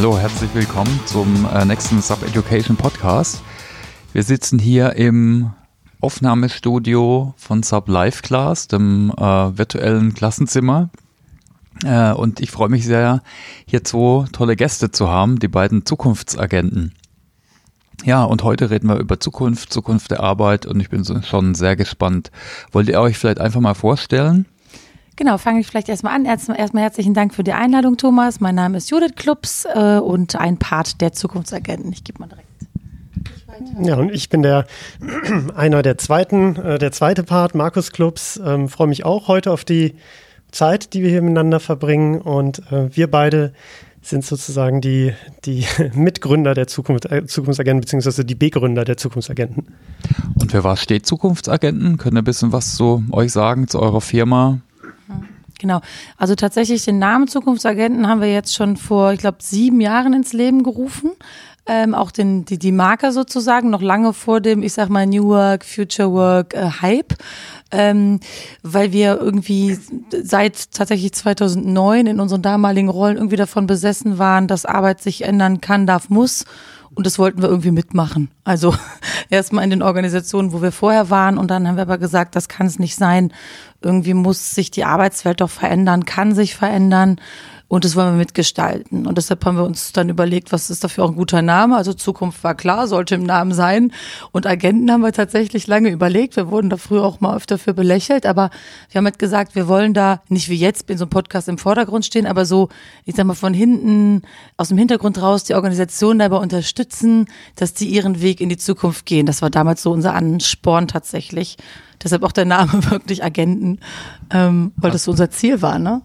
Hallo, herzlich willkommen zum äh, nächsten Sub Education Podcast. Wir sitzen hier im Aufnahmestudio von Sub Live Class, dem äh, virtuellen Klassenzimmer. Äh, und ich freue mich sehr, hier zwei tolle Gäste zu haben, die beiden Zukunftsagenten. Ja, und heute reden wir über Zukunft, Zukunft der Arbeit und ich bin schon sehr gespannt. Wollt ihr euch vielleicht einfach mal vorstellen? Genau, fange ich vielleicht erstmal an. Erstmal, erstmal herzlichen Dank für die Einladung, Thomas. Mein Name ist Judith Klubs äh, und ein Part der Zukunftsagenten. Ich gebe mal direkt. Ja, und ich bin der einer der zweiten, äh, der zweite Part, Markus Klubs. Ähm, Freue mich auch heute auf die Zeit, die wir hier miteinander verbringen. Und äh, wir beide sind sozusagen die, die Mitgründer der Zukunft, äh, Zukunftsagenten, beziehungsweise die Begründer der Zukunftsagenten. Und für was steht Zukunftsagenten? Könnt ihr ein bisschen was zu euch sagen, zu eurer Firma? Genau. Also tatsächlich den Namen Zukunftsagenten haben wir jetzt schon vor, ich glaube, sieben Jahren ins Leben gerufen. Ähm, auch den, die, die Marke sozusagen, noch lange vor dem, ich sag mal, New Work, Future Work äh, Hype. Ähm, weil wir irgendwie seit tatsächlich 2009 in unseren damaligen Rollen irgendwie davon besessen waren, dass Arbeit sich ändern kann, darf, muss. Und das wollten wir irgendwie mitmachen. Also erstmal in den Organisationen, wo wir vorher waren. Und dann haben wir aber gesagt, das kann es nicht sein. Irgendwie muss sich die Arbeitswelt doch verändern, kann sich verändern. Und das wollen wir mitgestalten. Und deshalb haben wir uns dann überlegt, was ist dafür auch ein guter Name? Also Zukunft war klar, sollte im Namen sein. Und Agenten haben wir tatsächlich lange überlegt. Wir wurden da früher auch mal öfter für belächelt. Aber wir haben halt gesagt, wir wollen da nicht wie jetzt in so einem Podcast im Vordergrund stehen, aber so, ich sag mal, von hinten, aus dem Hintergrund raus die Organisation dabei unterstützen, dass die ihren Weg in die Zukunft gehen. Das war damals so unser Ansporn tatsächlich. Deshalb auch der Name wirklich Agenten, ähm, weil das so unser Ziel war, ne?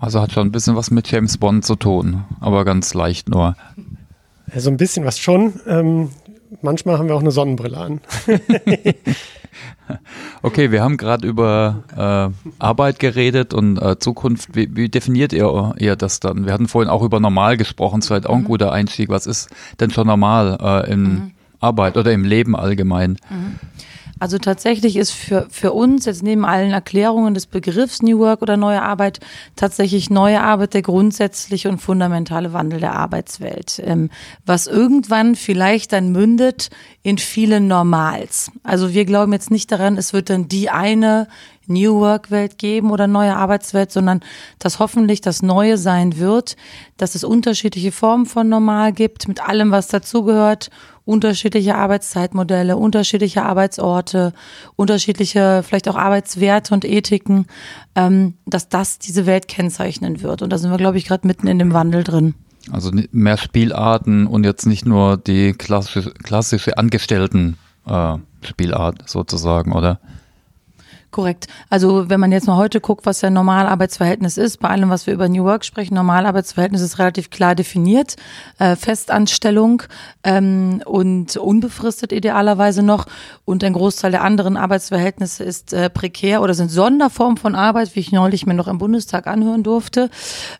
Also hat schon ein bisschen was mit James Bond zu tun, aber ganz leicht nur. So ein bisschen was schon. Ähm, manchmal haben wir auch eine Sonnenbrille an. okay, wir haben gerade über äh, Arbeit geredet und äh, Zukunft. Wie, wie definiert ihr, ihr das dann? Wir hatten vorhin auch über normal gesprochen, das ist halt auch ein mhm. guter Einstieg. Was ist denn schon normal äh, in mhm. Arbeit oder im Leben allgemein? Mhm. Also tatsächlich ist für, für uns jetzt neben allen Erklärungen des Begriffs New Work oder neue Arbeit tatsächlich neue Arbeit der grundsätzliche und fundamentale Wandel der Arbeitswelt, ähm, was irgendwann vielleicht dann mündet in viele Normals. Also wir glauben jetzt nicht daran, es wird dann die eine New Work Welt geben oder neue Arbeitswelt, sondern dass hoffentlich das Neue sein wird, dass es unterschiedliche Formen von Normal gibt, mit allem, was dazugehört unterschiedliche Arbeitszeitmodelle, unterschiedliche Arbeitsorte, unterschiedliche vielleicht auch Arbeitswerte und Ethiken, ähm, dass das diese Welt kennzeichnen wird. Und da sind wir, glaube ich, gerade mitten in dem Wandel drin. Also mehr Spielarten und jetzt nicht nur die klassische, klassische Angestellten äh, Spielart sozusagen, oder? Korrekt. Also wenn man jetzt mal heute guckt, was der Normalarbeitsverhältnis ist, bei allem, was wir über New Work sprechen, Normalarbeitsverhältnis ist relativ klar definiert. Äh, Festanstellung ähm, und unbefristet idealerweise noch. Und ein Großteil der anderen Arbeitsverhältnisse ist äh, prekär oder sind Sonderformen von Arbeit, wie ich neulich mir noch im Bundestag anhören durfte.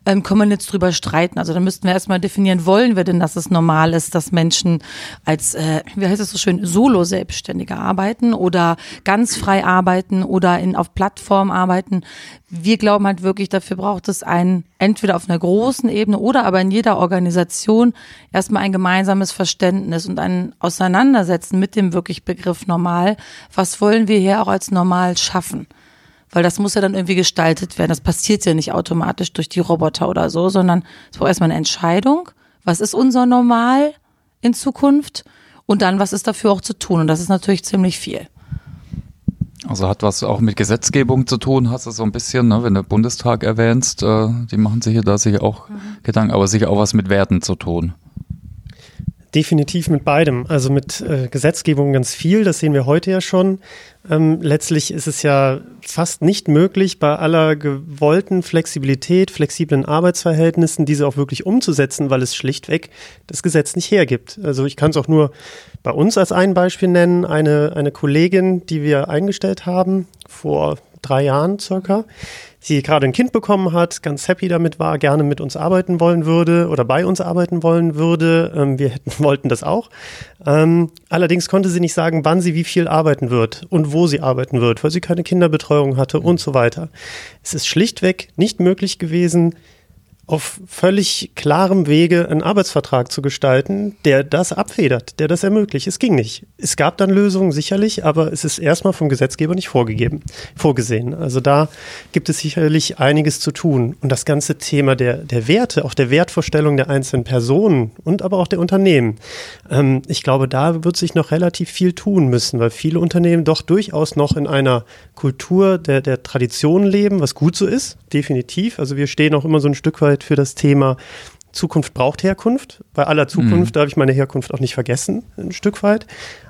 Ähm, kann man jetzt drüber streiten. Also da müssten wir erstmal definieren, wollen wir denn, dass es normal ist, dass Menschen als, äh, wie heißt es so schön, Solo-Selbstständige arbeiten oder ganz frei arbeiten oder oder in, auf Plattformen arbeiten. Wir glauben halt wirklich, dafür braucht es ein, entweder auf einer großen Ebene oder aber in jeder Organisation erstmal ein gemeinsames Verständnis und ein Auseinandersetzen mit dem wirklich Begriff normal. Was wollen wir hier auch als normal schaffen? Weil das muss ja dann irgendwie gestaltet werden. Das passiert ja nicht automatisch durch die Roboter oder so, sondern es braucht erstmal eine Entscheidung. Was ist unser Normal in Zukunft? Und dann, was ist dafür auch zu tun? Und das ist natürlich ziemlich viel. Also hat was auch mit Gesetzgebung zu tun, hast du so ein bisschen, ne, wenn du Bundestag erwähnst, äh, die machen sich da sicher auch mhm. Gedanken, aber sicher auch was mit Werten zu tun. Definitiv mit beidem. Also mit äh, Gesetzgebung ganz viel, das sehen wir heute ja schon. Ähm, letztlich ist es ja fast nicht möglich, bei aller gewollten Flexibilität, flexiblen Arbeitsverhältnissen, diese auch wirklich umzusetzen, weil es schlichtweg das Gesetz nicht hergibt. Also ich kann es auch nur bei uns als ein Beispiel nennen. Eine, eine Kollegin, die wir eingestellt haben vor drei Jahren circa, sie gerade ein Kind bekommen hat, ganz happy damit war, gerne mit uns arbeiten wollen würde oder bei uns arbeiten wollen würde. Ähm, wir hätten, wollten das auch. Ähm, allerdings konnte sie nicht sagen, wann sie wie viel arbeiten wird und wo sie arbeiten wird, weil sie keine Kinderbetreuung hatte und so weiter. Es ist schlichtweg nicht möglich gewesen, auf völlig klarem Wege einen Arbeitsvertrag zu gestalten, der das abfedert, der das ermöglicht. Es ging nicht. Es gab dann Lösungen sicherlich, aber es ist erstmal vom Gesetzgeber nicht vorgegeben, vorgesehen. Also da gibt es sicherlich einiges zu tun. Und das ganze Thema der, der Werte, auch der Wertvorstellung der einzelnen Personen und aber auch der Unternehmen. Ähm, ich glaube, da wird sich noch relativ viel tun müssen, weil viele Unternehmen doch durchaus noch in einer Kultur der, der Tradition leben, was gut so ist, definitiv. Also wir stehen auch immer so ein Stück weit für das Thema Zukunft braucht Herkunft. Bei aller Zukunft mhm. darf ich meine Herkunft auch nicht vergessen, ein Stück weit.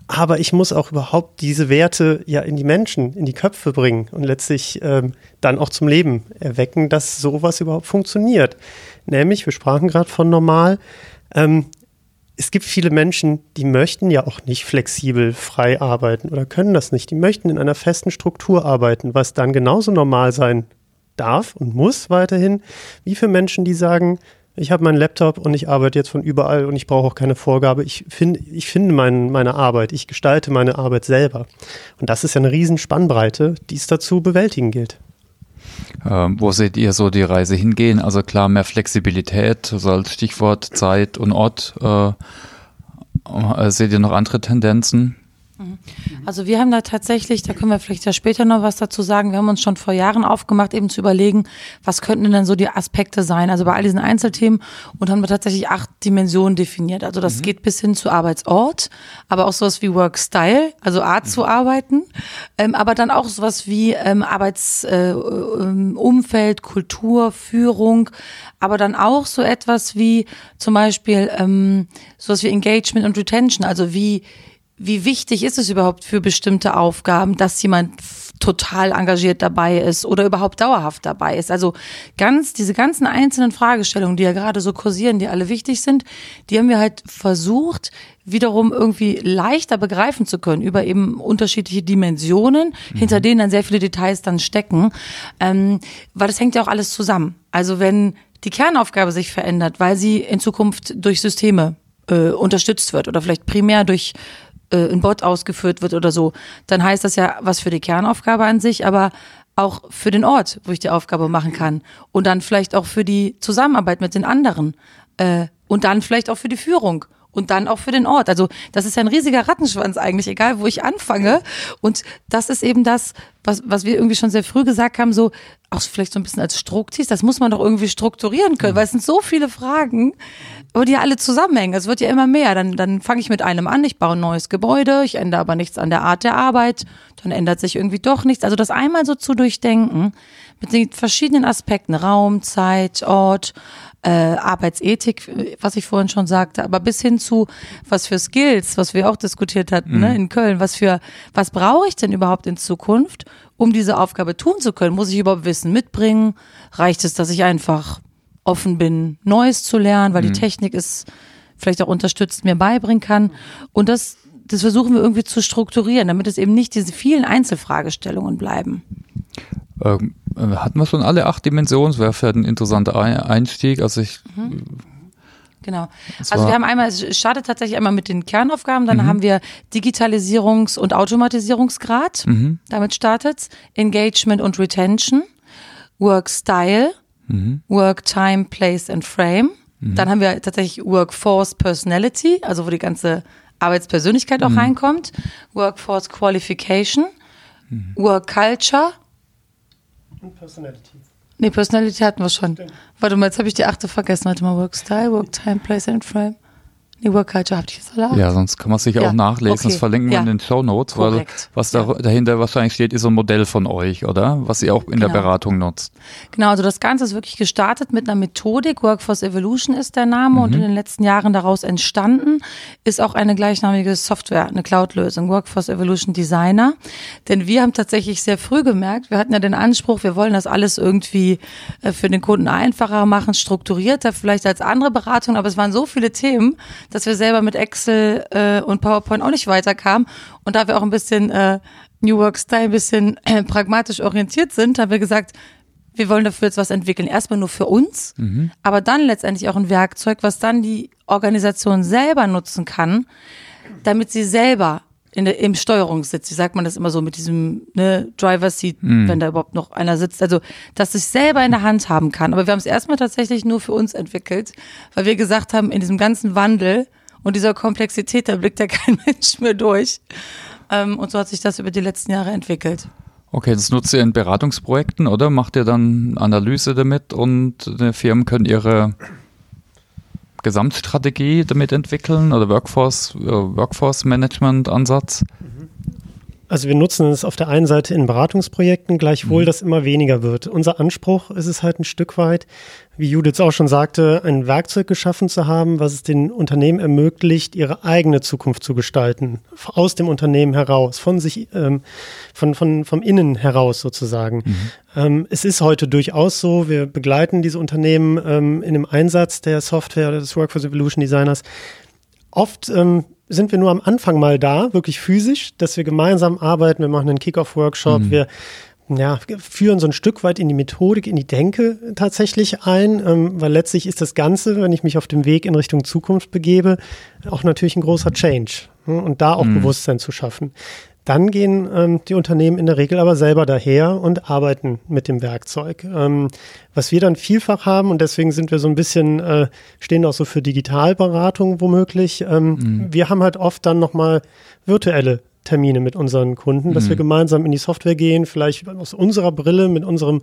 Aber ich muss auch überhaupt diese Werte ja in die Menschen, in die Köpfe bringen und letztlich ähm, dann auch zum Leben erwecken, dass sowas überhaupt funktioniert. Nämlich, wir sprachen gerade von normal, ähm, es gibt viele Menschen, die möchten ja auch nicht flexibel frei arbeiten oder können das nicht. Die möchten in einer festen Struktur arbeiten, was dann genauso normal sein darf und muss weiterhin, wie für Menschen, die sagen, ich habe meinen Laptop und ich arbeite jetzt von überall und ich brauche auch keine Vorgabe. Ich, find, ich finde mein, meine Arbeit, ich gestalte meine Arbeit selber. Und das ist ja eine Spannbreite, die es dazu bewältigen gilt. Ähm, wo seht ihr so die Reise hingehen? Also klar, mehr Flexibilität, so als Stichwort Zeit und Ort. Äh, äh seht ihr noch andere Tendenzen? Mhm. Also wir haben da tatsächlich, da können wir vielleicht ja später noch was dazu sagen, wir haben uns schon vor Jahren aufgemacht, eben zu überlegen, was könnten denn so die Aspekte sein, also bei all diesen Einzelthemen und haben wir tatsächlich acht Dimensionen definiert. Also das mhm. geht bis hin zu Arbeitsort, aber auch sowas wie Workstyle, also Art mhm. zu arbeiten, ähm, aber dann auch sowas wie ähm, Arbeitsumfeld, äh, Kultur, Führung, aber dann auch so etwas wie zum Beispiel ähm, sowas wie Engagement und Retention, also wie wie wichtig ist es überhaupt für bestimmte Aufgaben, dass jemand total engagiert dabei ist oder überhaupt dauerhaft dabei ist. Also ganz, diese ganzen einzelnen Fragestellungen, die ja gerade so kursieren, die alle wichtig sind, die haben wir halt versucht, wiederum irgendwie leichter begreifen zu können über eben unterschiedliche Dimensionen, mhm. hinter denen dann sehr viele Details dann stecken. Ähm, weil das hängt ja auch alles zusammen. Also wenn die Kernaufgabe sich verändert, weil sie in Zukunft durch Systeme äh, unterstützt wird oder vielleicht primär durch äh, ein Bot ausgeführt wird oder so, dann heißt das ja was für die Kernaufgabe an sich, aber auch für den Ort, wo ich die Aufgabe machen kann. Und dann vielleicht auch für die Zusammenarbeit mit den anderen. Äh, und dann vielleicht auch für die Führung und dann auch für den Ort. Also das ist ein riesiger Rattenschwanz eigentlich, egal wo ich anfange. Und das ist eben das, was, was wir irgendwie schon sehr früh gesagt haben, so auch vielleicht so ein bisschen als Struktis, das muss man doch irgendwie strukturieren können, weil es sind so viele Fragen, aber die ja alle zusammenhängen. Es wird ja immer mehr. Dann, dann fange ich mit einem an, ich baue ein neues Gebäude, ich ändere aber nichts an der Art der Arbeit, dann ändert sich irgendwie doch nichts. Also das einmal so zu durchdenken mit den verschiedenen Aspekten, Raum, Zeit, Ort, äh, Arbeitsethik, was ich vorhin schon sagte, aber bis hin zu was für Skills, was wir auch diskutiert hatten mhm. ne, in Köln, was für, was brauche ich denn überhaupt in Zukunft, um diese Aufgabe tun zu können? Muss ich überhaupt Wissen mitbringen? Reicht es, dass ich einfach offen bin, Neues zu lernen, weil mhm. die Technik es vielleicht auch unterstützt, mir beibringen kann. Und das, das versuchen wir irgendwie zu strukturieren, damit es eben nicht diese vielen Einzelfragestellungen bleiben. Ähm, äh, hatten wir schon alle acht Dimensionen? Das wäre für ein interessanter Einstieg. Also ich mhm. Genau. Also wir haben einmal, es startet tatsächlich einmal mit den Kernaufgaben, dann mhm. haben wir Digitalisierungs- und Automatisierungsgrad, mhm. damit startet's, Engagement und Retention, Work Style, mhm. Work Time, Place and Frame. Mhm. Dann haben wir tatsächlich Workforce Personality, also wo die ganze Arbeitspersönlichkeit auch mhm. reinkommt, Workforce Qualification, mhm. Work Culture und Personality. Nee, Personality hatten wir schon. Stimmt. Warte mal, jetzt habe ich die achte vergessen. Warte mal, Work Style, Work Time, Place and Frame. Nee, Work Culture habt ihr jetzt alle Ja, sonst kann man sich ja. auch nachlesen. Okay. Das verlinken wir ja. in den Show Notes, weil was da, dahinter wahrscheinlich steht, ist ein Modell von euch, oder? Was ihr auch in genau. der Beratung nutzt. Genau, also das Ganze ist wirklich gestartet mit einer Methodik. Workforce Evolution ist der Name mhm. und in den letzten Jahren daraus entstanden ist auch eine gleichnamige Software, eine Cloud-Lösung, Workforce Evolution Designer. Denn wir haben tatsächlich sehr früh gemerkt, wir hatten ja den Anspruch, wir wollen das alles irgendwie äh, für den Kunden einfacher machen, strukturierter vielleicht als andere Beratungen, aber es waren so viele Themen, dass wir selber mit Excel äh, und PowerPoint auch nicht weiterkamen. Und da wir auch ein bisschen äh, New Work Style ein bisschen äh, pragmatisch orientiert sind, haben wir gesagt, wir wollen dafür jetzt was entwickeln. Erstmal nur für uns, mhm. aber dann letztendlich auch ein Werkzeug, was dann die Organisation selber nutzen kann, damit sie selber in der, im Steuerungssitz, wie sagt man das immer so, mit diesem ne, Driver Seat, mm. wenn da überhaupt noch einer sitzt. Also, dass ich selber in der Hand haben kann. Aber wir haben es erstmal tatsächlich nur für uns entwickelt, weil wir gesagt haben, in diesem ganzen Wandel und dieser Komplexität, da blickt ja kein Mensch mehr durch. Ähm, und so hat sich das über die letzten Jahre entwickelt. Okay, das nutzt ihr in Beratungsprojekten, oder? Macht ihr dann Analyse damit und die Firmen können ihre Gesamtstrategie damit entwickeln oder Workforce, äh, Workforce Management Ansatz? Also wir nutzen es auf der einen Seite in Beratungsprojekten, gleichwohl mhm. das immer weniger wird. Unser Anspruch ist es halt ein Stück weit, wie Judith auch schon sagte, ein Werkzeug geschaffen zu haben, was es den Unternehmen ermöglicht, ihre eigene Zukunft zu gestalten. Aus dem Unternehmen heraus, von sich, ähm, von, von, vom Innen heraus sozusagen. Mhm. Ähm, es ist heute durchaus so, wir begleiten diese Unternehmen ähm, in dem Einsatz der Software oder des Workforce Evolution Designers. Oft ähm, sind wir nur am Anfang mal da, wirklich physisch, dass wir gemeinsam arbeiten. Wir machen einen Kick-Off-Workshop. Mhm. Wir ja, führen so ein Stück weit in die Methodik, in die Denke tatsächlich ein, ähm, weil letztlich ist das Ganze, wenn ich mich auf dem Weg in Richtung Zukunft begebe, auch natürlich ein großer Change ne, und da auch mhm. Bewusstsein zu schaffen. Dann gehen ähm, die Unternehmen in der Regel aber selber daher und arbeiten mit dem Werkzeug. Ähm, was wir dann vielfach haben, und deswegen sind wir so ein bisschen, äh, stehen auch so für Digitalberatung womöglich, ähm, mhm. wir haben halt oft dann nochmal virtuelle Termine mit unseren Kunden, dass mhm. wir gemeinsam in die Software gehen, vielleicht aus unserer Brille, mit unserem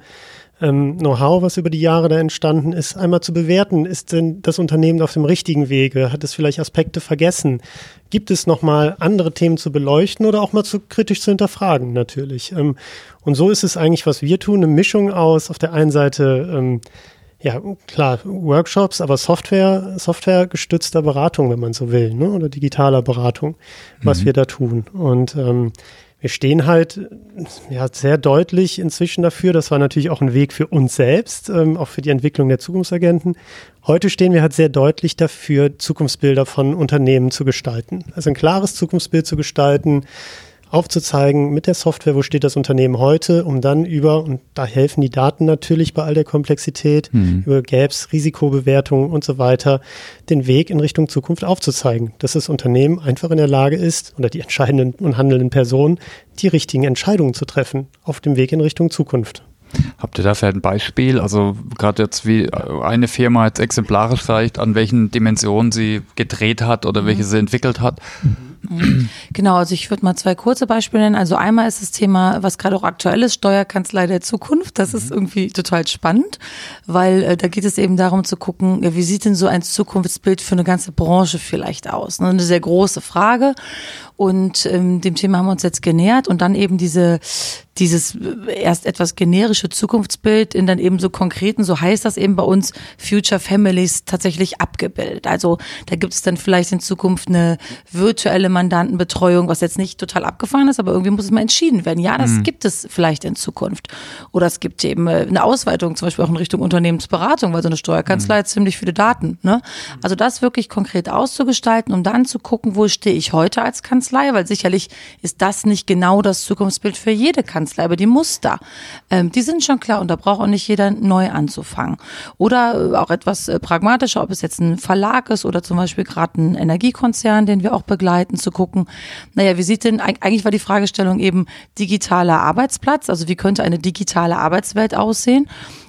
ähm, Know-how, was über die Jahre da entstanden ist, einmal zu bewerten. Ist denn das Unternehmen auf dem richtigen Wege? Hat es vielleicht Aspekte vergessen? Gibt es nochmal andere Themen zu beleuchten oder auch mal zu kritisch zu hinterfragen, natürlich? Ähm, und so ist es eigentlich, was wir tun, eine Mischung aus auf der einen Seite ähm, ja, klar, Workshops, aber Software, softwaregestützter Beratung, wenn man so will, ne? oder digitaler Beratung, was mhm. wir da tun. Und ähm, wir stehen halt ja, sehr deutlich inzwischen dafür. Das war natürlich auch ein Weg für uns selbst, ähm, auch für die Entwicklung der Zukunftsagenten. Heute stehen wir halt sehr deutlich dafür, Zukunftsbilder von Unternehmen zu gestalten. Also ein klares Zukunftsbild zu gestalten, aufzuzeigen mit der Software, wo steht das Unternehmen heute, um dann über, und da helfen die Daten natürlich bei all der Komplexität, mhm. über Gaps, Risikobewertungen und so weiter, den Weg in Richtung Zukunft aufzuzeigen, dass das Unternehmen einfach in der Lage ist, oder die entscheidenden und handelnden Personen, die richtigen Entscheidungen zu treffen auf dem Weg in Richtung Zukunft. Habt ihr dafür ein Beispiel? Also gerade jetzt wie eine Firma jetzt exemplarisch vielleicht, an welchen Dimensionen sie gedreht hat oder welche sie entwickelt hat? Mhm. Genau, also ich würde mal zwei kurze Beispiele nennen. Also einmal ist das Thema, was gerade auch aktuell ist, Steuerkanzlei der Zukunft. Das ist mhm. irgendwie total spannend, weil äh, da geht es eben darum zu gucken, wie sieht denn so ein Zukunftsbild für eine ganze Branche vielleicht aus? Ne? Eine sehr große Frage. Und ähm, dem Thema haben wir uns jetzt genähert und dann eben diese dieses äh, erst etwas generische Zukunftsbild in dann eben so konkreten, so heißt das eben bei uns, Future Families tatsächlich abgebildet. Also da gibt es dann vielleicht in Zukunft eine virtuelle Mandantenbetreuung, was jetzt nicht total abgefahren ist, aber irgendwie muss es mal entschieden werden. Ja, das mhm. gibt es vielleicht in Zukunft. Oder es gibt eben äh, eine Ausweitung, zum Beispiel auch in Richtung Unternehmensberatung, weil so eine Steuerkanzlei mhm. hat ziemlich viele Daten. Ne? Also das wirklich konkret auszugestalten, um dann zu gucken, wo stehe ich heute als Kanzlei weil sicherlich ist das nicht genau das Zukunftsbild für jede Kanzlei, aber die Muster, ähm, die sind schon klar und da braucht auch nicht jeder neu anzufangen. Oder äh, auch etwas äh, pragmatischer, ob es jetzt ein Verlag ist oder zum Beispiel gerade ein Energiekonzern, den wir auch begleiten, zu gucken, naja, wie sieht denn, eigentlich war die Fragestellung eben digitaler Arbeitsplatz, also wie könnte eine digitale Arbeitswelt aussehen?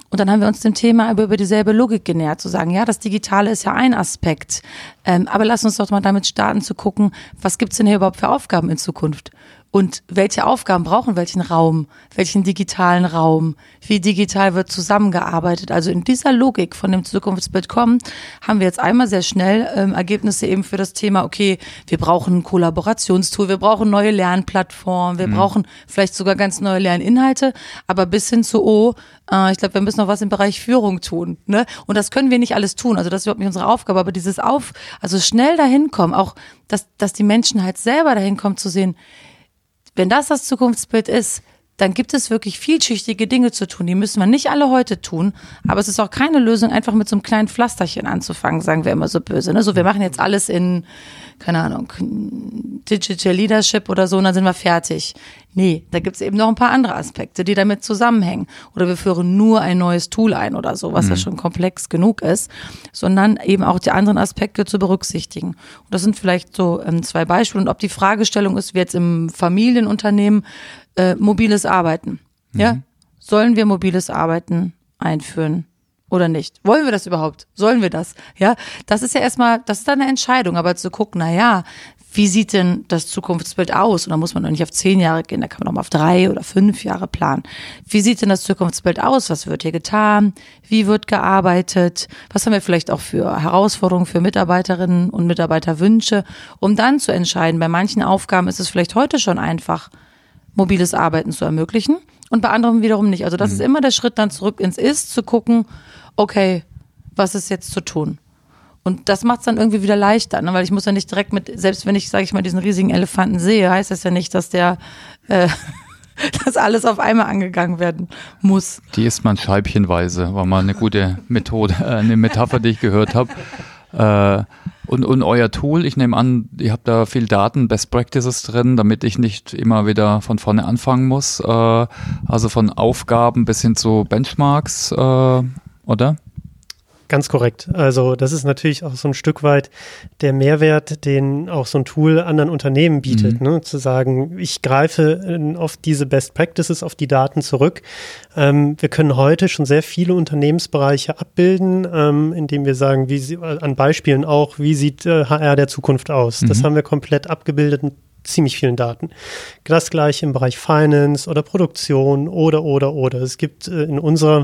Und dann haben wir uns dem Thema aber über dieselbe Logik genähert, zu sagen, ja, das Digitale ist ja ein Aspekt. Ähm, aber lass uns doch mal damit starten zu gucken, was gibt's denn hier überhaupt für Aufgaben in Zukunft? Und welche Aufgaben brauchen welchen Raum, welchen digitalen Raum, wie digital wird zusammengearbeitet. Also in dieser Logik von dem Zukunftsbild kommen, haben wir jetzt einmal sehr schnell ähm, Ergebnisse eben für das Thema, okay, wir brauchen ein Kollaborationstool, wir brauchen neue Lernplattformen, wir mhm. brauchen vielleicht sogar ganz neue Lerninhalte, aber bis hin zu, oh, äh, ich glaube, wir müssen noch was im Bereich Führung tun. Ne? Und das können wir nicht alles tun. Also das ist überhaupt nicht unsere Aufgabe, aber dieses Auf, also schnell dahin kommen, auch dass, dass die Menschen halt selber dahin kommen zu sehen, wenn das das Zukunftsbild ist, dann gibt es wirklich vielschichtige Dinge zu tun. Die müssen wir nicht alle heute tun, aber es ist auch keine Lösung, einfach mit so einem kleinen Pflasterchen anzufangen, sagen wir immer so böse. Ne? So, wir machen jetzt alles in, keine Ahnung, Digital Leadership oder so und dann sind wir fertig. Nee, da gibt es eben noch ein paar andere Aspekte, die damit zusammenhängen. Oder wir führen nur ein neues Tool ein oder so, was mhm. ja schon komplex genug ist, sondern eben auch die anderen Aspekte zu berücksichtigen. Und das sind vielleicht so ähm, zwei Beispiele. Und ob die Fragestellung ist, wie jetzt im Familienunternehmen äh, mobiles Arbeiten. Mhm. Ja? Sollen wir mobiles Arbeiten einführen? oder nicht? Wollen wir das überhaupt? Sollen wir das? Ja, das ist ja erstmal, das ist dann eine Entscheidung, aber zu gucken, na ja, wie sieht denn das Zukunftsbild aus? Und da muss man doch nicht auf zehn Jahre gehen, da kann man auch mal auf drei oder fünf Jahre planen. Wie sieht denn das Zukunftsbild aus? Was wird hier getan? Wie wird gearbeitet? Was haben wir vielleicht auch für Herausforderungen für Mitarbeiterinnen und Mitarbeiterwünsche? Um dann zu entscheiden, bei manchen Aufgaben ist es vielleicht heute schon einfach, mobiles Arbeiten zu ermöglichen und bei anderen wiederum nicht. Also das mhm. ist immer der Schritt dann zurück ins Ist, zu gucken, okay, was ist jetzt zu tun? Und das macht es dann irgendwie wieder leichter, ne? weil ich muss ja nicht direkt mit, selbst wenn ich, sage ich mal, diesen riesigen Elefanten sehe, heißt das ja nicht, dass der, äh, dass alles auf einmal angegangen werden muss. Die isst man scheibchenweise, war mal eine gute Methode, äh, eine Metapher, die ich gehört habe. Äh, und, und euer Tool, ich nehme an, ihr habt da viel Daten, Best Practices drin, damit ich nicht immer wieder von vorne anfangen muss. Äh, also von Aufgaben bis hin zu Benchmarks, äh, oder? Ganz korrekt. Also das ist natürlich auch so ein Stück weit der Mehrwert, den auch so ein Tool anderen Unternehmen bietet, mhm. ne? zu sagen, ich greife auf diese Best Practices, auf die Daten zurück. Ähm, wir können heute schon sehr viele Unternehmensbereiche abbilden, ähm, indem wir sagen, wie sie, äh, an Beispielen auch, wie sieht äh, HR der Zukunft aus. Mhm. Das haben wir komplett abgebildet ziemlich vielen Daten. Das gleiche im Bereich Finance oder Produktion oder, oder, oder. Es gibt äh, in unserer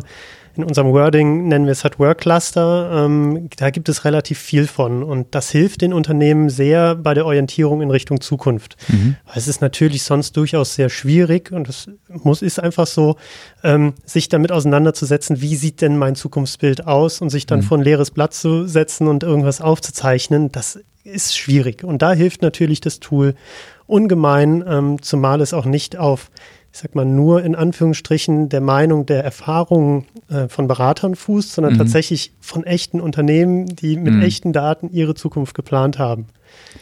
in unserem Wording nennen wir es halt Work Cluster. Ähm, da gibt es relativ viel von und das hilft den Unternehmen sehr bei der Orientierung in Richtung Zukunft. Mhm. Es ist natürlich sonst durchaus sehr schwierig und es muss ist einfach so, ähm, sich damit auseinanderzusetzen, wie sieht denn mein Zukunftsbild aus und sich dann mhm. vor ein leeres Blatt zu setzen und irgendwas aufzuzeichnen. Das ist schwierig und da hilft natürlich das Tool ungemein, ähm, zumal es auch nicht auf ich sag mal, nur in Anführungsstrichen der Meinung, der Erfahrung äh, von Beratern fußt, sondern mhm. tatsächlich von echten Unternehmen, die mit mhm. echten Daten ihre Zukunft geplant haben.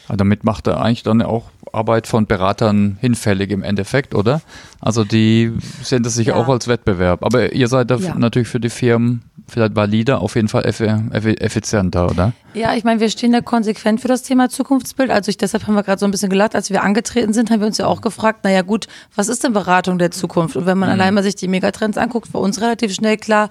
Ja, damit macht er eigentlich dann auch Arbeit von Beratern hinfällig im Endeffekt, oder? Also die sehen das sich ja. auch als Wettbewerb. Aber ihr seid da ja. natürlich für die Firmen vielleicht valider, auf jeden Fall effizienter, oder? Ja, ich meine, wir stehen da konsequent für das Thema Zukunftsbild. Also ich, deshalb haben wir gerade so ein bisschen gelacht, als wir angetreten sind, haben wir uns ja auch gefragt, naja gut, was ist denn Beratung der Zukunft? Und wenn man mhm. allein mal sich die Megatrends anguckt, war uns relativ schnell klar,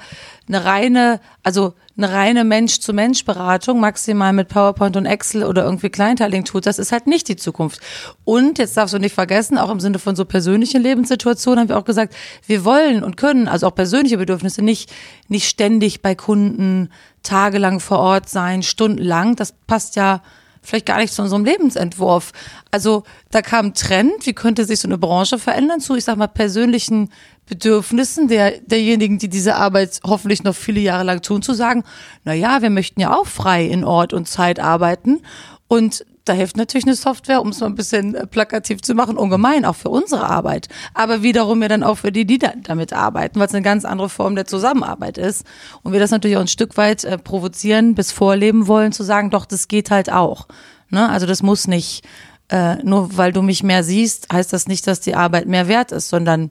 eine reine, also eine reine Mensch-zu-Mensch-Beratung, maximal mit PowerPoint und Excel oder irgendwie Kleinteiling tut, das ist halt nicht die Zukunft. Und jetzt darfst du nicht vergessen, auch im Sinne von so persönlichen Lebenssituationen haben wir auch gesagt, wir wollen und können, also auch persönliche Bedürfnisse, nicht, nicht ständig bei Kunden tagelang vor Ort sein, stundenlang. Das passt ja vielleicht gar nicht zu unserem Lebensentwurf. Also da kam Trend, wie könnte sich so eine Branche verändern zu, ich sag mal, persönlichen Bedürfnissen der, derjenigen, die diese Arbeit hoffentlich noch viele Jahre lang tun, zu sagen, na ja, wir möchten ja auch frei in Ort und Zeit arbeiten und da hilft natürlich eine Software, um es mal ein bisschen äh, plakativ zu machen, ungemein, auch für unsere Arbeit. Aber wiederum ja dann auch für die, die da, damit arbeiten, weil es eine ganz andere Form der Zusammenarbeit ist. Und wir das natürlich auch ein Stück weit äh, provozieren, bis vorleben wollen, zu sagen, doch, das geht halt auch. Ne? Also das muss nicht, äh, nur weil du mich mehr siehst, heißt das nicht, dass die Arbeit mehr wert ist, sondern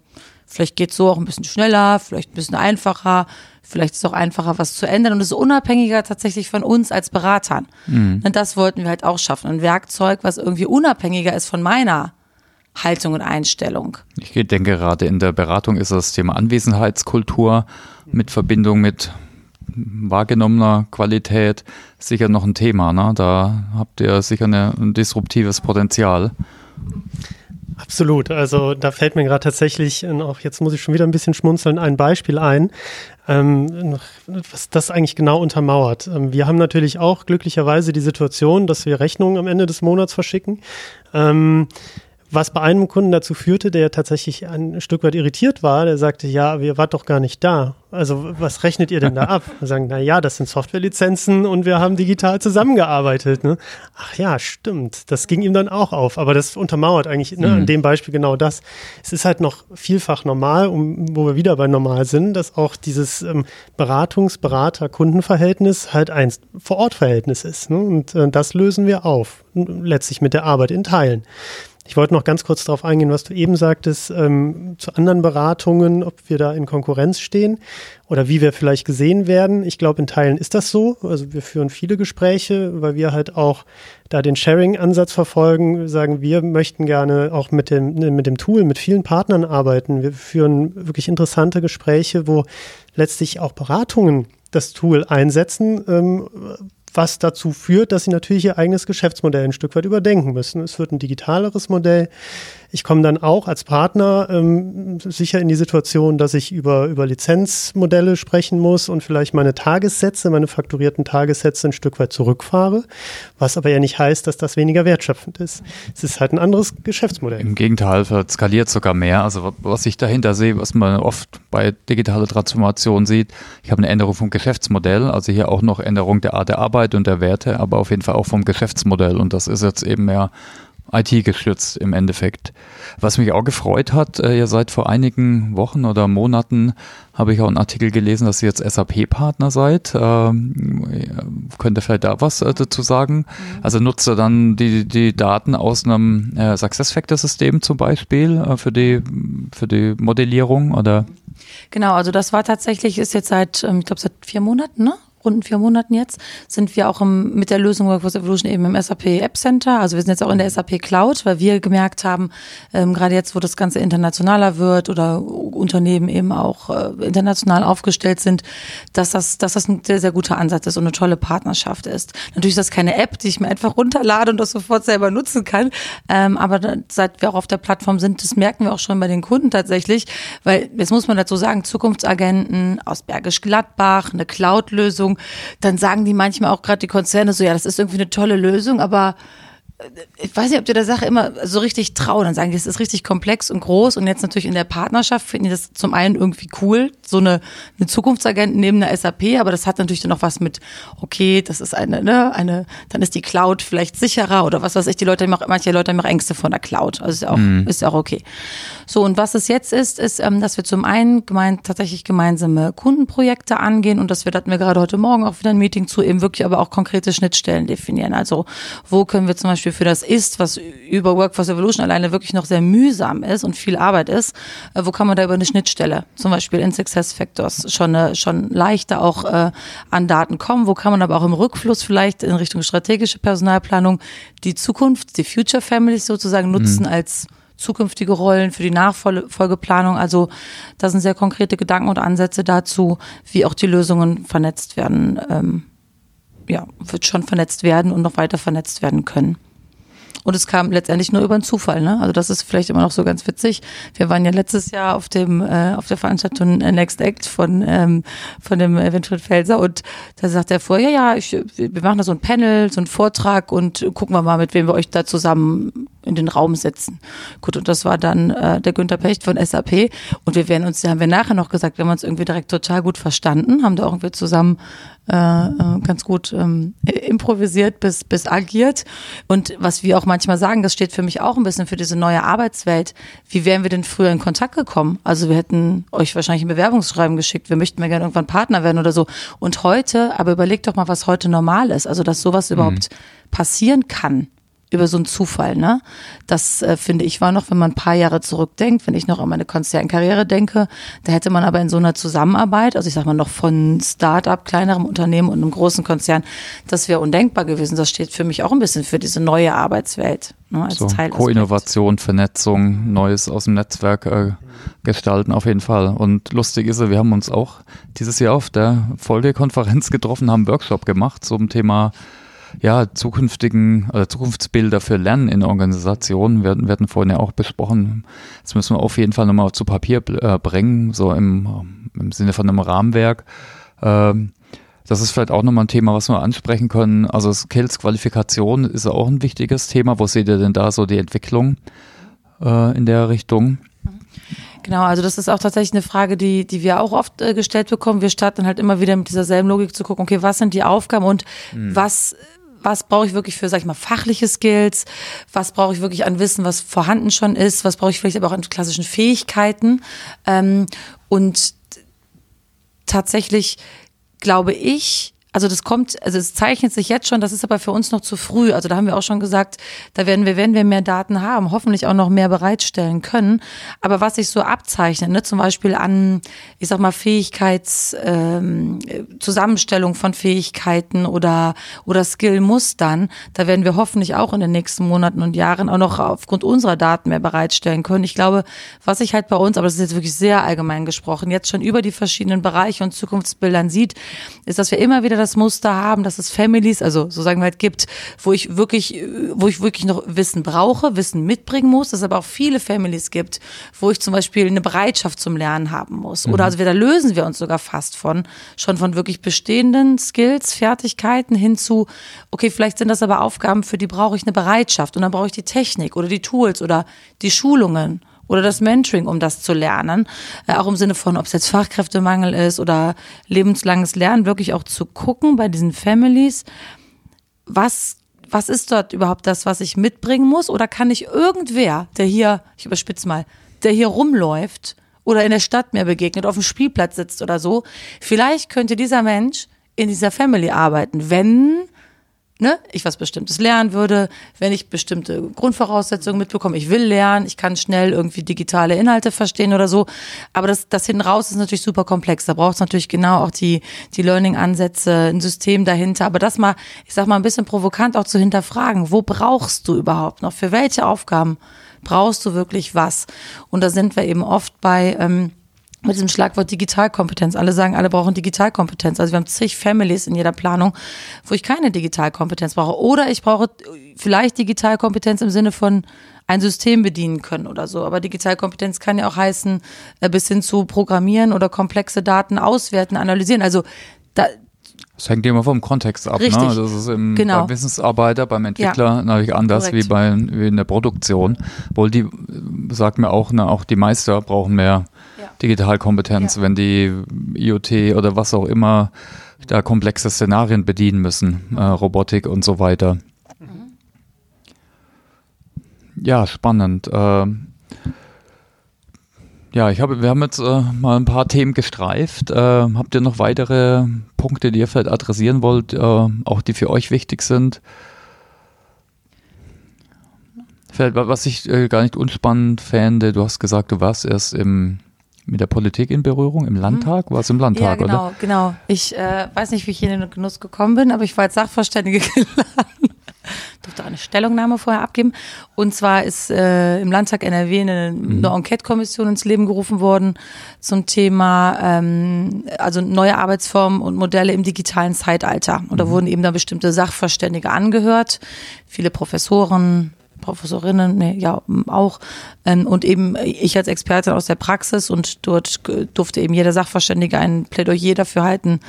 Vielleicht geht es so auch ein bisschen schneller, vielleicht ein bisschen einfacher, vielleicht ist es auch einfacher, was zu ändern und es ist unabhängiger tatsächlich von uns als Beratern. Mhm. Und das wollten wir halt auch schaffen. Ein Werkzeug, was irgendwie unabhängiger ist von meiner Haltung und Einstellung. Ich denke, gerade in der Beratung ist das Thema Anwesenheitskultur mit Verbindung mit wahrgenommener Qualität sicher noch ein Thema. Ne? Da habt ihr sicher eine, ein disruptives Potenzial. Absolut. Also da fällt mir gerade tatsächlich, auch jetzt muss ich schon wieder ein bisschen schmunzeln, ein Beispiel ein, ähm, was das eigentlich genau untermauert. Ähm, wir haben natürlich auch glücklicherweise die Situation, dass wir Rechnungen am Ende des Monats verschicken. Ähm, Was bei einem Kunden dazu führte, der tatsächlich ein Stück weit irritiert war, der sagte, ja, ihr wart doch gar nicht da. Also was rechnet ihr denn da ab? Wir sagen, na ja, das sind Softwarelizenzen und wir haben digital zusammengearbeitet. Ne? Ach ja, stimmt. Das ging ihm dann auch auf. Aber das untermauert eigentlich ne, mhm. in dem Beispiel genau das. Es ist halt noch vielfach normal, um, wo wir wieder bei normal sind, dass auch dieses ähm, Beratungs-, Berater-, Kundenverhältnis halt ein Vor-Ort-Verhältnis ist. Ne? Und äh, das lösen wir auf. Letztlich mit der Arbeit in Teilen. Ich wollte noch ganz kurz darauf eingehen, was du eben sagtest, ähm, zu anderen Beratungen, ob wir da in Konkurrenz stehen oder wie wir vielleicht gesehen werden. Ich glaube, in Teilen ist das so. Also wir führen viele Gespräche, weil wir halt auch da den Sharing-Ansatz verfolgen, sagen, wir möchten gerne auch mit dem, mit dem Tool, mit vielen Partnern arbeiten. Wir führen wirklich interessante Gespräche, wo letztlich auch Beratungen das Tool einsetzen, ähm, was dazu führt, dass sie natürlich ihr eigenes Geschäftsmodell ein Stück weit überdenken müssen. Es wird ein digitaleres Modell. Ich komme dann auch als Partner ähm, sicher in die Situation, dass ich über, über Lizenzmodelle sprechen muss und vielleicht meine Tagessätze, meine fakturierten Tagessätze ein Stück weit zurückfahre, was aber ja nicht heißt, dass das weniger wertschöpfend ist. Es ist halt ein anderes Geschäftsmodell. Im Gegenteil, skaliert sogar mehr. Also was ich dahinter sehe, was man oft bei digitaler Transformation sieht, ich habe eine Änderung vom Geschäftsmodell, also hier auch noch Änderung der Art der Arbeit und der Werte, aber auf jeden Fall auch vom Geschäftsmodell und das ist jetzt eben mehr IT gestützt im Endeffekt. Was mich auch gefreut hat, äh, ihr seid vor einigen Wochen oder Monaten, habe ich auch einen Artikel gelesen, dass ihr jetzt SAP-Partner seid. Ähm, könnt ihr vielleicht da was äh, dazu sagen? Mhm. Also nutzt ihr dann die, die Daten aus einem äh, SuccessFactor-System zum Beispiel äh, für, die, für die Modellierung oder? Genau, also das war tatsächlich, ist jetzt seit, ähm, ich glaube seit vier Monaten, ne? Runden vier Monaten jetzt, sind wir auch im, mit der Lösung Workforce Evolution eben im SAP App Center. Also wir sind jetzt auch in der SAP Cloud, weil wir gemerkt haben, ähm, gerade jetzt, wo das Ganze internationaler wird oder Unternehmen eben auch äh, international aufgestellt sind, dass das, dass das ein sehr, sehr guter Ansatz ist und eine tolle Partnerschaft ist. Natürlich ist das keine App, die ich mir einfach runterlade und das sofort selber nutzen kann. Ähm, aber seit wir auch auf der Plattform sind, das merken wir auch schon bei den Kunden tatsächlich, weil jetzt muss man dazu sagen, Zukunftsagenten aus Bergisch Gladbach, eine Cloud-Lösung, Lösung, dann sagen die manchmal auch gerade die Konzerne so, ja, das ist irgendwie eine tolle Lösung, aber ich weiß nicht, ob die der Sache immer so richtig trauen. Dann sagen die, das ist richtig komplex und groß. Und jetzt natürlich in der Partnerschaft finden die das zum einen irgendwie cool, so eine, eine Zukunftsagenten neben einer SAP, aber das hat natürlich dann noch was mit, okay, das ist eine, ne, eine, dann ist die Cloud vielleicht sicherer oder was weiß ich. Die Leute auch, manche Leute haben auch Ängste vor der Cloud. Also ist ja auch, mhm. ist ja auch okay. So, und was es jetzt ist, ist, ähm, dass wir zum einen gemein, tatsächlich gemeinsame Kundenprojekte angehen und dass wir, da hatten wir gerade heute Morgen auch wieder ein Meeting zu, eben wirklich aber auch konkrete Schnittstellen definieren. Also, wo können wir zum Beispiel Beispiel für das Ist, was über Workforce Evolution alleine wirklich noch sehr mühsam ist und viel Arbeit ist, äh, wo kann man da über eine Schnittstelle, zum Beispiel in Success Factors, schon, äh, schon leichter auch äh, an Daten kommen? Wo kann man aber auch im Rückfluss vielleicht in Richtung strategische Personalplanung die Zukunft, die Future Families sozusagen nutzen mhm. als zukünftige Rollen für die Nachfolgeplanung. Also da sind sehr konkrete Gedanken und Ansätze dazu, wie auch die Lösungen vernetzt werden. Ähm, ja, wird schon vernetzt werden und noch weiter vernetzt werden können. Und es kam letztendlich nur über einen Zufall, ne? Also das ist vielleicht immer noch so ganz witzig. Wir waren ja letztes Jahr auf dem äh, auf der Veranstaltung Next Act von ähm, von dem Winfried Felser und da sagt er vorher, ja, ja, ich, wir machen da so ein Panel, so einen Vortrag und gucken wir mal, mit wem wir euch da zusammen in den Raum setzen. Gut, und das war dann äh, der Günther Pecht von SAP. Und wir werden uns, da haben wir nachher noch gesagt, wir haben uns irgendwie direkt total gut verstanden, haben da irgendwie zusammen äh, äh, ganz gut ähm, improvisiert bis, bis agiert. Und was wir auch manchmal sagen, das steht für mich auch ein bisschen für diese neue Arbeitswelt. Wie wären wir denn früher in Kontakt gekommen? Also wir hätten euch wahrscheinlich ein Bewerbungsschreiben geschickt, wir möchten mal gerne irgendwann Partner werden oder so. Und heute, aber überlegt doch mal, was heute normal ist. Also dass sowas mhm. überhaupt passieren kann über so einen Zufall, ne? Das äh, finde ich war noch, wenn man ein paar Jahre zurückdenkt, wenn ich noch an meine Konzernkarriere denke, da hätte man aber in so einer Zusammenarbeit, also ich sag mal noch von Start-up, kleinerem Unternehmen und einem großen Konzern, das wäre undenkbar gewesen. Das steht für mich auch ein bisschen für diese neue Arbeitswelt. Ne, als so, Co-Innovation, Vernetzung, Neues aus dem Netzwerk äh, gestalten auf jeden Fall. Und lustig ist, wir haben uns auch dieses Jahr auf der Folgekonferenz getroffen, haben einen Workshop gemacht zum Thema ja, zukünftigen oder Zukunftsbilder für Lernen in Organisationen werden, werden vorhin ja auch besprochen. Das müssen wir auf jeden Fall nochmal zu Papier äh, bringen, so im, im Sinne von einem Rahmenwerk. Ähm, das ist vielleicht auch nochmal ein Thema, was wir ansprechen können. Also Skills Qualifikation ist auch ein wichtiges Thema. Wo seht ihr denn da so die Entwicklung? äh, in der Richtung. Genau, also das ist auch tatsächlich eine Frage, die, die wir auch oft äh, gestellt bekommen. Wir starten halt immer wieder mit dieser selben Logik zu gucken, okay, was sind die Aufgaben und mhm. was was brauche ich wirklich für, sag ich mal, fachliche Skills, was brauche ich wirklich an Wissen, was vorhanden schon ist, was brauche ich vielleicht aber auch an klassischen Fähigkeiten. Ähm, und tatsächlich glaube ich, also das kommt, also es zeichnet sich jetzt schon, das ist aber für uns noch zu früh. Also da haben wir auch schon gesagt, da werden wir, wenn wir mehr Daten haben, hoffentlich auch noch mehr bereitstellen können. Aber was sich so abzeichnet, ne, zum Beispiel an, ich sag mal, Fähigkeits, ähm, Zusammenstellung von Fähigkeiten oder, oder Skill-Mustern, da werden wir hoffentlich auch in den nächsten Monaten und Jahren auch noch aufgrund unserer Daten mehr bereitstellen können. Ich glaube, was sich halt bei uns, aber das ist jetzt wirklich sehr allgemein gesprochen, jetzt schon über die verschiedenen Bereiche und Zukunftsbildern sieht, ist, dass wir immer wieder das Muster haben, dass es Families, also so sagen wir halt gibt, wo ich wirklich, wo ich wirklich noch Wissen brauche, Wissen mitbringen muss, dass es aber auch viele Families gibt, wo ich zum Beispiel eine Bereitschaft zum Lernen haben muss. Mhm. Oder also da lösen wir uns sogar fast von, schon von wirklich bestehenden Skills, Fertigkeiten hin zu, okay, vielleicht sind das aber Aufgaben, für die brauche ich eine Bereitschaft und dann brauche ich die Technik oder die Tools oder die Schulungen oder das Mentoring, um das zu lernen. Äh, auch im Sinne von, ob es jetzt Fachkräftemangel ist oder lebenslanges Lernen, wirklich auch zu gucken bei diesen Families, was was ist dort überhaupt das, was ich mitbringen muss? Oder kann ich irgendwer, der hier, ich überspitze mal, der hier rumläuft oder in der Stadt mir begegnet, auf dem Spielplatz sitzt oder so, vielleicht könnte dieser Mensch in dieser Family arbeiten, wenn ne, ich was Bestimmtes lernen würde, wenn ich bestimmte Grundvoraussetzungen mitbekomme, ich will lernen, ich kann schnell irgendwie digitale Inhalte verstehen oder so. Aber das, das hinten raus ist natürlich super komplex. Da braucht es natürlich genau auch die, die Learning-Ansätze, ein System dahinter. Aber das mal, ich sag mal, ein bisschen provokant auch zu hinterfragen. Wo brauchst du überhaupt noch? Für welche Aufgaben brauchst du wirklich was? Und da sind wir eben oft bei, ähm, mit diesem Schlagwort Digitalkompetenz. Alle sagen, alle brauchen Digitalkompetenz. Also wir haben zig Families in jeder Planung, wo ich keine Digitalkompetenz brauche. Oder ich brauche vielleicht Digitalkompetenz im Sinne von ein System bedienen können oder so. Aber Digitalkompetenz kann ja auch heißen, äh, bis hin zu programmieren oder komplexe Daten auswerten, analysieren. Also da, das hängt immer vom Kontext ab. Ne? Richtig. Ne? Das ist im, genau. beim Wissensarbeiter, beim Entwickler ja. natürlich anders wie, bei, wie in der Produktion. Wohl die, sagt mir auch, ne, auch die Meister brauchen mehr ja. Digitalkompetenz, ja. wenn die IoT oder was auch immer da komplexe Szenarien bedienen müssen, äh, Robotik und so weiter. Mhm. Ja, spannend. Äh, ja, ich habe, wir haben jetzt äh, mal ein paar Themen gestreift. Äh, habt ihr noch weitere Punkte, die ihr vielleicht adressieren wollt, äh, auch die für euch wichtig sind? Vielleicht, was ich äh, gar nicht unspannend fände, du hast gesagt, du warst erst im mit der Politik in Berührung im Landtag? Mhm. War es im Landtag, ja, genau, oder? Genau, Ich äh, weiß nicht, wie ich in den Genuss gekommen bin, aber ich war als Sachverständige geladen durfte eine Stellungnahme vorher abgeben. Und zwar ist äh, im Landtag NRW eine, mhm. eine Enquete-Kommission ins Leben gerufen worden zum Thema ähm, also neue Arbeitsformen und Modelle im digitalen Zeitalter. Und da mhm. wurden eben da bestimmte Sachverständige angehört, viele Professoren, Professorinnen, nee, ja, auch. Ähm, und eben ich als Expertin aus der Praxis und dort durfte eben jeder Sachverständige ein Plädoyer dafür halten,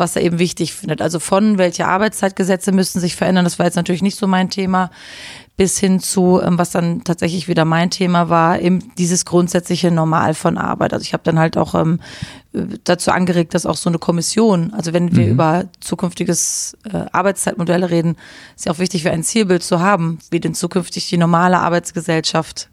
was er eben wichtig findet. Also von welche Arbeitszeitgesetze müssten sich verändern, das war jetzt natürlich nicht so mein Thema, bis hin zu, ähm, was dann tatsächlich wieder mein Thema war, eben dieses grundsätzliche Normal von Arbeit. Also ich habe dann halt auch ähm, dazu angeregt, dass auch so eine Kommission, also wenn wir mhm. über zukünftiges äh, Arbeitszeitmodelle reden, ist ja auch wichtig, für ein Zielbild zu haben, wie denn zukünftig die normale Arbeitsgesellschaft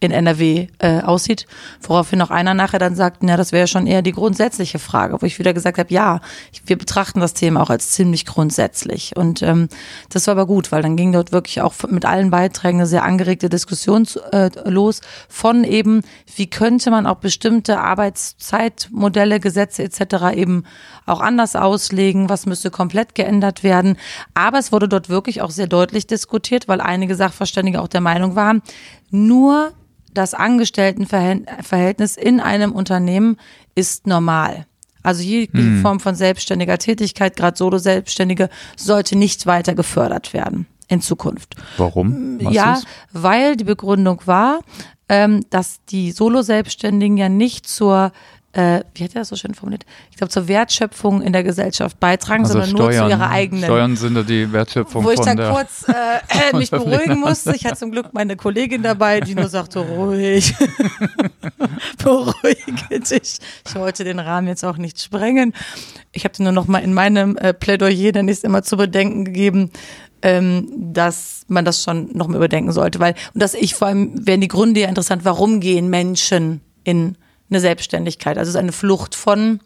in NRW äh, aussieht, woraufhin auch einer nachher dann sagt, na, das wäre schon eher die grundsätzliche Frage, wo ich wieder gesagt habe, ja, wir betrachten das Thema auch als ziemlich grundsätzlich. Und ähm, das war aber gut, weil dann ging dort wirklich auch mit allen Beiträgen eine sehr angeregte Diskussion äh, los von eben, wie könnte man auch bestimmte Arbeitszeitmodelle, Gesetze etc. eben auch anders auslegen, was müsste komplett geändert werden. Aber es wurde dort wirklich auch sehr deutlich diskutiert, weil einige Sachverständige auch der Meinung waren, nur das Angestelltenverhältnis in einem Unternehmen ist normal. Also jegliche hm. Form von selbstständiger Tätigkeit, gerade Solo-Selbstständige, sollte nicht weiter gefördert werden in Zukunft. Warum? Was ja, ist? weil die Begründung war, ähm, dass die Solo-Selbstständigen ja nicht zur äh, wie hat er das so schön formuliert? Ich glaube, zur Wertschöpfung in der Gesellschaft beitragen, Also sondern nur zu Steuern, ihrer eigenen. Steuern sind ja die Wertschöpfung Wo ich der kurz äh, mich beruhigen musste. Ich hatte zum Glück meine Kollegin dabei, die nur sagte, ruhig, beruhige dich. Ich wollte den Rahmen jetzt auch nicht sprengen. Ich habe dir nur noch mal in meinem äh, Plädoyer dann ist immer zu bedenken gegeben, ähm, dass man das schon noch mal überdenken sollte. Weil, und dass ich vor allem, wären die Gründe ja interessant, warum gehen Menschen in eine Selbstständigkeit? Also es ist eine Flucht von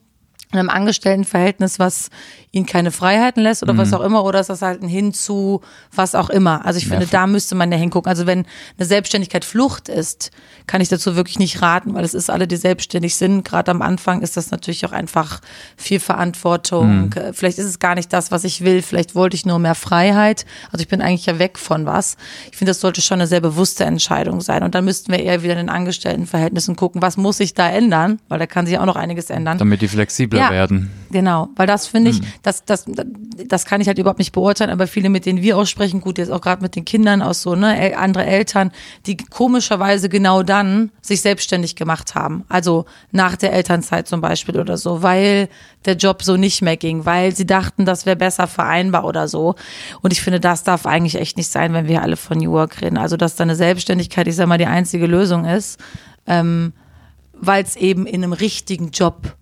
einem Angestelltenverhältnis, was ihnen keine Freiheiten lässt oder was auch immer, oder ist das halt ein Hinzu, was auch immer. Also ich finde, da müsste man ja hingucken. Also wenn eine Selbstständigkeit Flucht ist, kann ich dazu wirklich nicht raten, weil es ist alle, die selbstständig sind. Gerade am Anfang ist das natürlich auch einfach viel Verantwortung. Äh, Vielleicht ist es gar nicht das, was ich will. Vielleicht wollte ich nur mehr Freiheit. Also ich bin eigentlich ja weg von was. Ich finde, das sollte schon eine sehr bewusste Entscheidung sein. Und dann müssten wir eher wieder in den Angestelltenverhältnissen gucken, was muss sich da ändern, weil da kann sich auch noch einiges ändern. damit die flexibler Ja. werden. Genau, weil das finde ich, das, das, das kann ich halt überhaupt nicht beurteilen, aber viele, mit denen wir auch sprechen, gut, jetzt auch gerade mit den Kindern aus so, ne, andere Eltern, die komischerweise genau dann sich selbstständig gemacht haben. Also nach der Elternzeit zum Beispiel oder so, weil der Job so nicht mehr ging, weil sie dachten, das wäre besser vereinbar oder so. Und ich finde, das darf eigentlich echt nicht sein, wenn wir alle von New Work reden. Also, dass da eine Selbstständigkeit, ich sag mal, die einzige Lösung ist, ähm, weil es eben in einem richtigen Job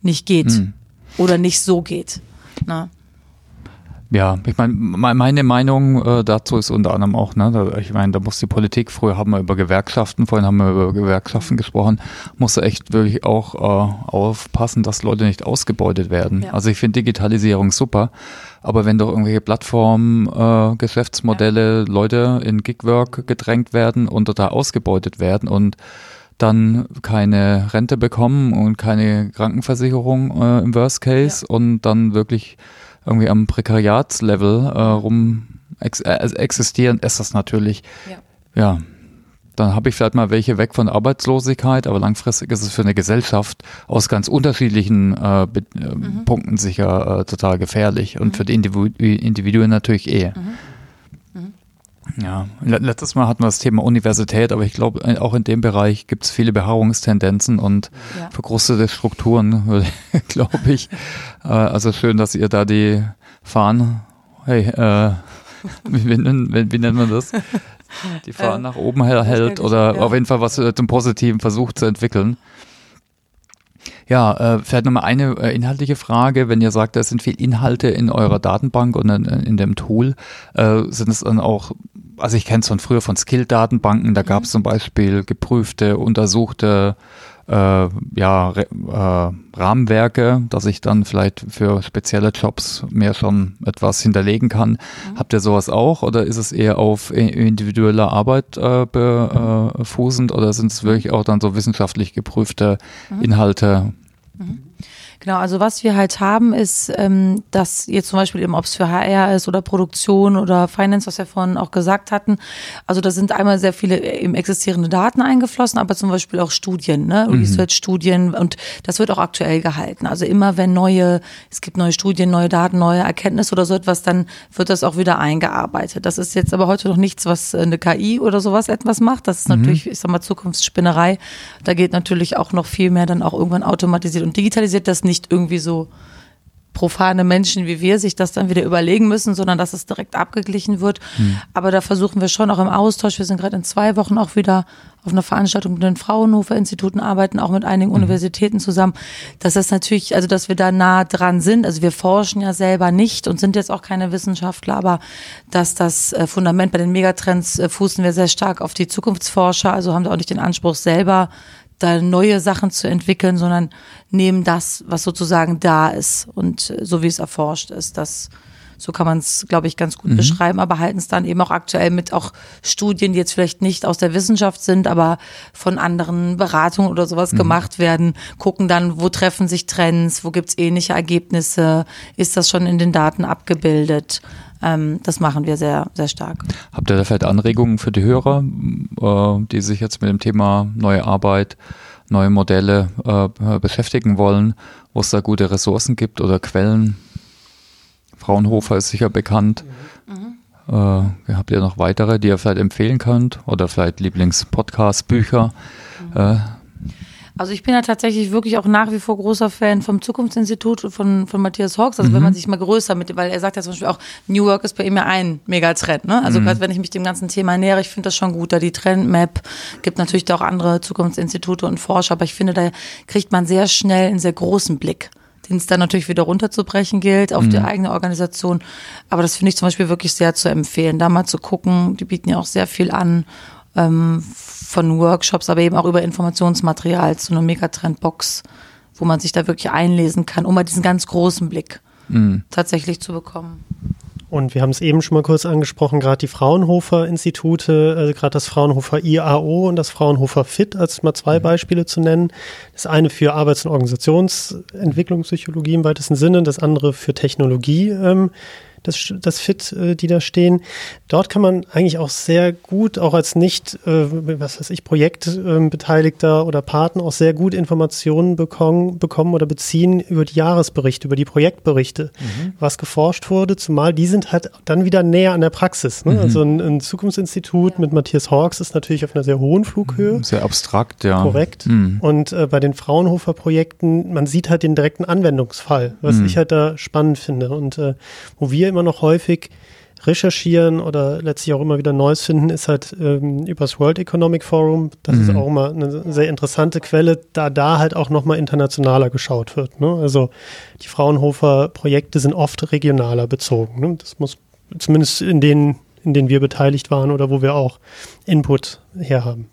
nicht geht oder nicht so geht. Na? Ja, ich meine, me- meine Meinung äh, dazu ist unter anderem auch, ne, da, ich meine, da muss die Politik, früher haben wir über Gewerkschaften, vorhin haben wir über Gewerkschaften gesprochen, muss da echt wirklich auch äh, aufpassen, dass Leute nicht ausgebeutet werden. Ja. Also ich finde Digitalisierung super, aber wenn doch irgendwelche Plattformen, äh, Geschäftsmodelle, Leute in Gigwork gedrängt werden und total ausgebeutet werden und dann keine Rente bekommen und keine Krankenversicherung äh, im Worst Case und dann wirklich irgendwie am Prekariatslevel äh, rum ex äh, existieren, ist das natürlich, Ja. ja, dann habe ich vielleicht mal welche weg von Arbeitslosigkeit, aber langfristig ist es für eine Gesellschaft aus ganz unterschiedlichen äh, äh, Punkten sicher äh, total gefährlich und für die Individu Individuen natürlich eh. Ja, le- letztes Mal hatten wir das Thema Universität, aber ich glaube, äh, auch in dem Bereich gibt es viele Beharrungstendenzen und Ja. verkrustete Strukturen, glaube ich. Äh, also schön, dass ihr da die Fahnen, hey, äh, wie, wie, wie, nennt man das? Die Fahnen Ähm, nach oben hält oder auf jeden Fall was äh, zum Positiven versucht zu entwickeln. Ja, äh, vielleicht nochmal eine äh, inhaltliche Frage. Wenn ihr sagt, da sind viel Inhalte in eurer Datenbank und in, in dem Tool, äh, sind es dann auch, also ich kenne es von früher von Skill-Datenbanken, da gab es zum Beispiel geprüfte, untersuchte äh, ja, äh, Rahmenwerke, dass ich dann vielleicht für spezielle Jobs mehr schon etwas hinterlegen kann. Habt ihr sowas auch oder ist es eher auf i- individueller Arbeit äh, be, äh, oder sind es wirklich auch dann so wissenschaftlich geprüfte Inhalte? Genau, also was wir halt haben, ist, ähm, dass jetzt zum Beispiel eben, ob es für HR ist oder Produktion oder Finance, was wir vorhin auch gesagt hatten, also da sind einmal sehr viele eben existierende Daten eingeflossen, aber zum Beispiel auch Studien, ne? Research-Studien und das wird auch aktuell gehalten. Also immer wenn neue, es gibt neue Studien, neue Daten, neue Erkenntnisse oder so etwas, dann wird das auch wieder eingearbeitet. Das ist jetzt aber heute noch nichts, was äh, eine KI oder sowas etwas macht. Das ist natürlich, ich sag mal, Zukunftsspinnerei. Da geht natürlich auch noch viel mehr dann auch irgendwann automatisiert und digitalisiert, dass nicht irgendwie so profane Menschen wie wir sich das dann wieder überlegen müssen, sondern dass es direkt abgeglichen wird. Aber da versuchen wir schon auch im Austausch. Wir sind gerade in zwei Wochen auch wieder auf einer Veranstaltung mit den Fraunhofer Instituten, arbeiten auch mit einigen Universitäten zusammen. Dass das natürlich, also dass wir da nah dran sind. Also wir forschen ja selber nicht und sind jetzt auch keine Wissenschaftler, aber dass das äh, Fundament bei den Megatrends äh, fußen wir sehr stark auf die Zukunftsforscher. Also haben wir auch nicht den Anspruch selber da neue Sachen zu entwickeln, sondern nehmen das, was sozusagen da ist und äh, so wie es erforscht ist. Das, so kann man es, glaube ich, ganz gut beschreiben, aber halten es dann eben auch aktuell mit auch Studien, die jetzt vielleicht nicht aus der Wissenschaft sind, aber von anderen Beratungen oder sowas gemacht werden, gucken dann, wo treffen sich Trends, wo gibt's ähnliche Ergebnisse, ist das schon in den Daten abgebildet. Ähm, das machen wir sehr, sehr stark. Habt ihr da vielleicht Anregungen für die Hörer, äh, die sich jetzt mit dem Thema neue Arbeit, neue Modelle äh, beschäftigen wollen, wo es da gute Ressourcen gibt oder Quellen? Fraunhofer ist sicher bekannt. Äh, habt ihr noch weitere, die ihr vielleicht empfehlen könnt? Oder vielleicht Lieblingspodcast, Bücher? Äh, Also ich bin ja tatsächlich wirklich auch nach wie vor großer Fan vom Zukunftsinstitut von, von Matthias Hawks. Also mhm. wenn man sich mal größer mit, weil er sagt ja zum Beispiel auch, New Work ist bei ihm ja ein Megatrend. Ne? Also mhm. wenn ich mich dem ganzen Thema nähere, ich finde das schon gut, da die Trendmap gibt natürlich da auch andere Zukunftsinstitute und Forscher, aber ich finde, da kriegt man sehr schnell einen sehr großen Blick den es dann natürlich wieder runterzubrechen gilt auf mhm. die eigene Organisation. Aber das finde ich zum Beispiel wirklich sehr zu empfehlen, da mal zu gucken. Die bieten ja auch sehr viel an ähm, von Workshops, aber eben auch über Informationsmaterial zu einer Megatrend-Box, wo man sich da wirklich einlesen kann, um mal diesen ganz großen Blick mhm. tatsächlich zu bekommen. Und wir haben es eben schon mal kurz angesprochen, gerade die Fraunhofer-Institute, also gerade das Fraunhofer IAO und das Fraunhofer FIT, als mal zwei mhm. Beispiele zu nennen. Das eine für Arbeits- und Organisationsentwicklungspsychologie im weitesten Sinne, das andere für Technologie. Ähm, das, das Fit, äh, die da stehen. Dort kann man eigentlich auch sehr gut, auch als nicht, äh, was weiß ich, Projektbeteiligter oder Partner, auch sehr gut Informationen bekommen, bekommen oder beziehen über die Jahresberichte, über die Projektberichte, mhm. was geforscht wurde, zumal die sind halt dann wieder näher an der Praxis. Ne? Mhm. Also ein, ein, Zukunftsinstitut mit Matthias Hawks ist natürlich auf einer sehr hohen Flughöhe. Sehr abstrakt, ja. Korrekt. Mhm. Und äh, bei den Fraunhofer-Projekten, man sieht halt den direkten Anwendungsfall, was mhm. ich halt da spannend finde. Und äh, wo wir immer noch häufig recherchieren oder letztlich auch immer wieder Neues finden, ist halt ähm, übers World Economic Forum. Das mhm. ist auch immer eine sehr interessante Quelle, da da halt auch nochmal internationaler geschaut wird. Ne? Also die Fraunhofer-Projekte sind oft regionaler bezogen. Ne? Das muss zumindest in denen, in denen wir beteiligt waren oder wo wir auch Input herhaben.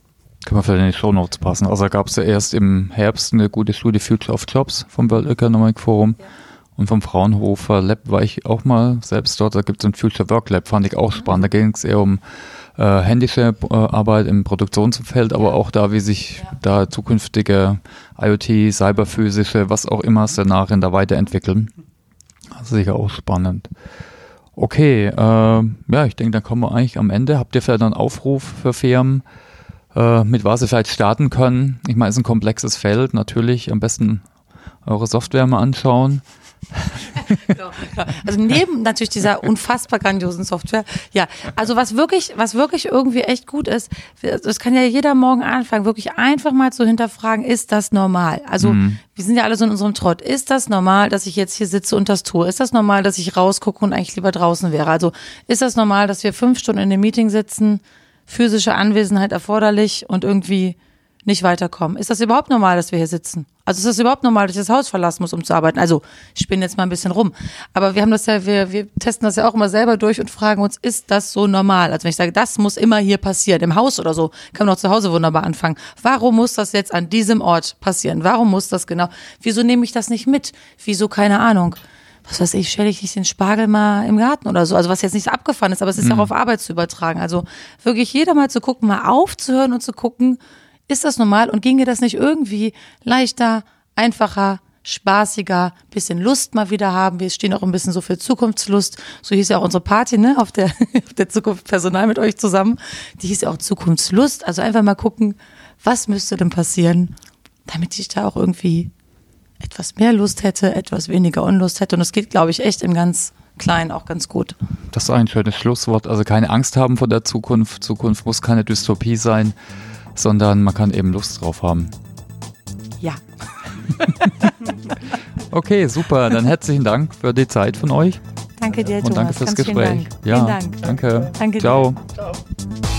Kann man vielleicht in die Show Notes passen. Also gab es ja erst im Herbst eine gute Studie Future of Jobs vom World Economic Forum. Ja und vom Fraunhofer Lab war ich auch mal selbst dort. Da gibt es ein Future Work Lab, fand ich auch spannend. Da ging es eher um äh, händische äh, Arbeit im Produktionsumfeld, aber auch da, wie sich ja. da zukünftige IoT, cyberphysische, was auch immer Szenarien da weiterentwickeln. Also sicher auch spannend. Okay, äh, ja, ich denke, dann kommen wir eigentlich am Ende. Habt ihr vielleicht einen Aufruf für Firmen, äh, mit was sie vielleicht starten können? Ich meine, es ist ein komplexes Feld, natürlich. Am besten eure Software mal anschauen. also neben natürlich dieser unfassbar grandiosen Software, ja, also was wirklich, was wirklich irgendwie echt gut ist, das kann ja jeder morgen anfangen, wirklich einfach mal zu hinterfragen, ist das normal? Also mhm. wir sind ja alle so in unserem Trott. Ist das normal, dass ich jetzt hier sitze und das tue? Ist das normal, dass ich rausgucke und eigentlich lieber draußen wäre? Also ist das normal, dass wir fünf Stunden in dem Meeting sitzen, physische Anwesenheit erforderlich und irgendwie nicht weiterkommen. Ist das überhaupt normal, dass wir hier sitzen? Also ist das überhaupt normal, dass ich das Haus verlassen muss, um zu arbeiten? Also ich spinne jetzt mal ein bisschen rum. Aber wir haben das ja, wir, wir testen das ja auch immer selber durch und fragen uns, ist das so normal? Also wenn ich sage, das muss immer hier passieren, im Haus oder so, kann man auch zu Hause wunderbar anfangen. Warum muss das jetzt an diesem Ort passieren? Warum muss das genau? Wieso nehme ich das nicht mit? Wieso keine Ahnung? was weiß ich, stelle ich nicht den Spargel mal im Garten oder so. Also was jetzt nicht abgefahren ist, aber es ist mhm. auch auf Arbeit zu übertragen. Also wirklich jeder mal zu gucken, mal aufzuhören und zu gucken, ist das normal und ginge das nicht irgendwie leichter, einfacher, spaßiger, bisschen Lust mal wieder haben. Wir stehen auch ein bisschen so für Zukunftslust. So hieß ja auch unsere Party, ne, auf der, auf der Zukunft Personal mit euch zusammen. Die hieß ja auch Zukunftslust. Also einfach mal gucken, was müsste denn passieren, damit ich da auch irgendwie etwas mehr Lust hätte, etwas weniger Unlust hätte. Und das geht, glaube ich, echt im ganz Kleinen auch ganz gut. Das ist ein schönes Schlusswort. Also keine Angst haben vor der Zukunft. Zukunft muss keine Dystopie sein sondern man kann eben Lust drauf haben. Ja. okay, super. Dann herzlichen Dank für die Zeit von euch. Danke dir, Thomas. Und danke fürs Ganz Gespräch. Vielen Dank. Ja, vielen Dank. danke. Danke Ciao. Dir. Ciao.